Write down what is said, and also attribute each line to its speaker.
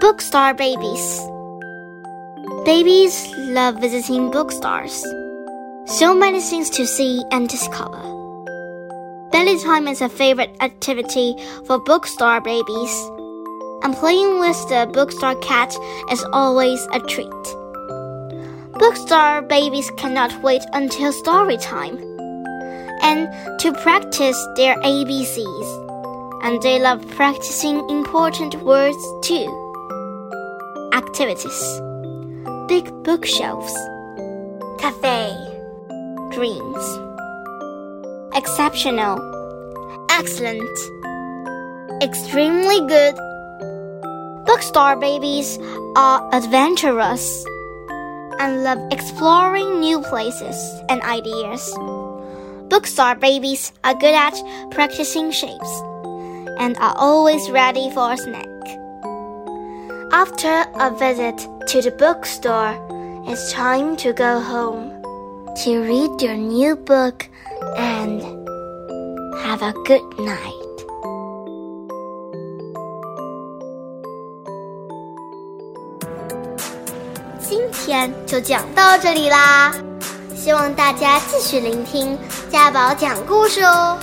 Speaker 1: Bookstore babies. Babies love visiting bookstores. So many things to see and discover. Belly time is a favorite activity for bookstore babies, and playing with the bookstore cat is always a treat. Bookstore babies cannot wait until story time and to practice their ABCs, and they love practicing important words too. Activities Big bookshelves, cafe, dreams, exceptional, excellent, extremely good. Bookstore babies are adventurous and love exploring new places and ideas. Bookstore babies are good at practicing shapes and are always ready for a snack. After a visit to the bookstore, it's time to go home to read your new book and have a good night. 今天就讲到这里啦，希望大家继续聆听家宝讲故事哦。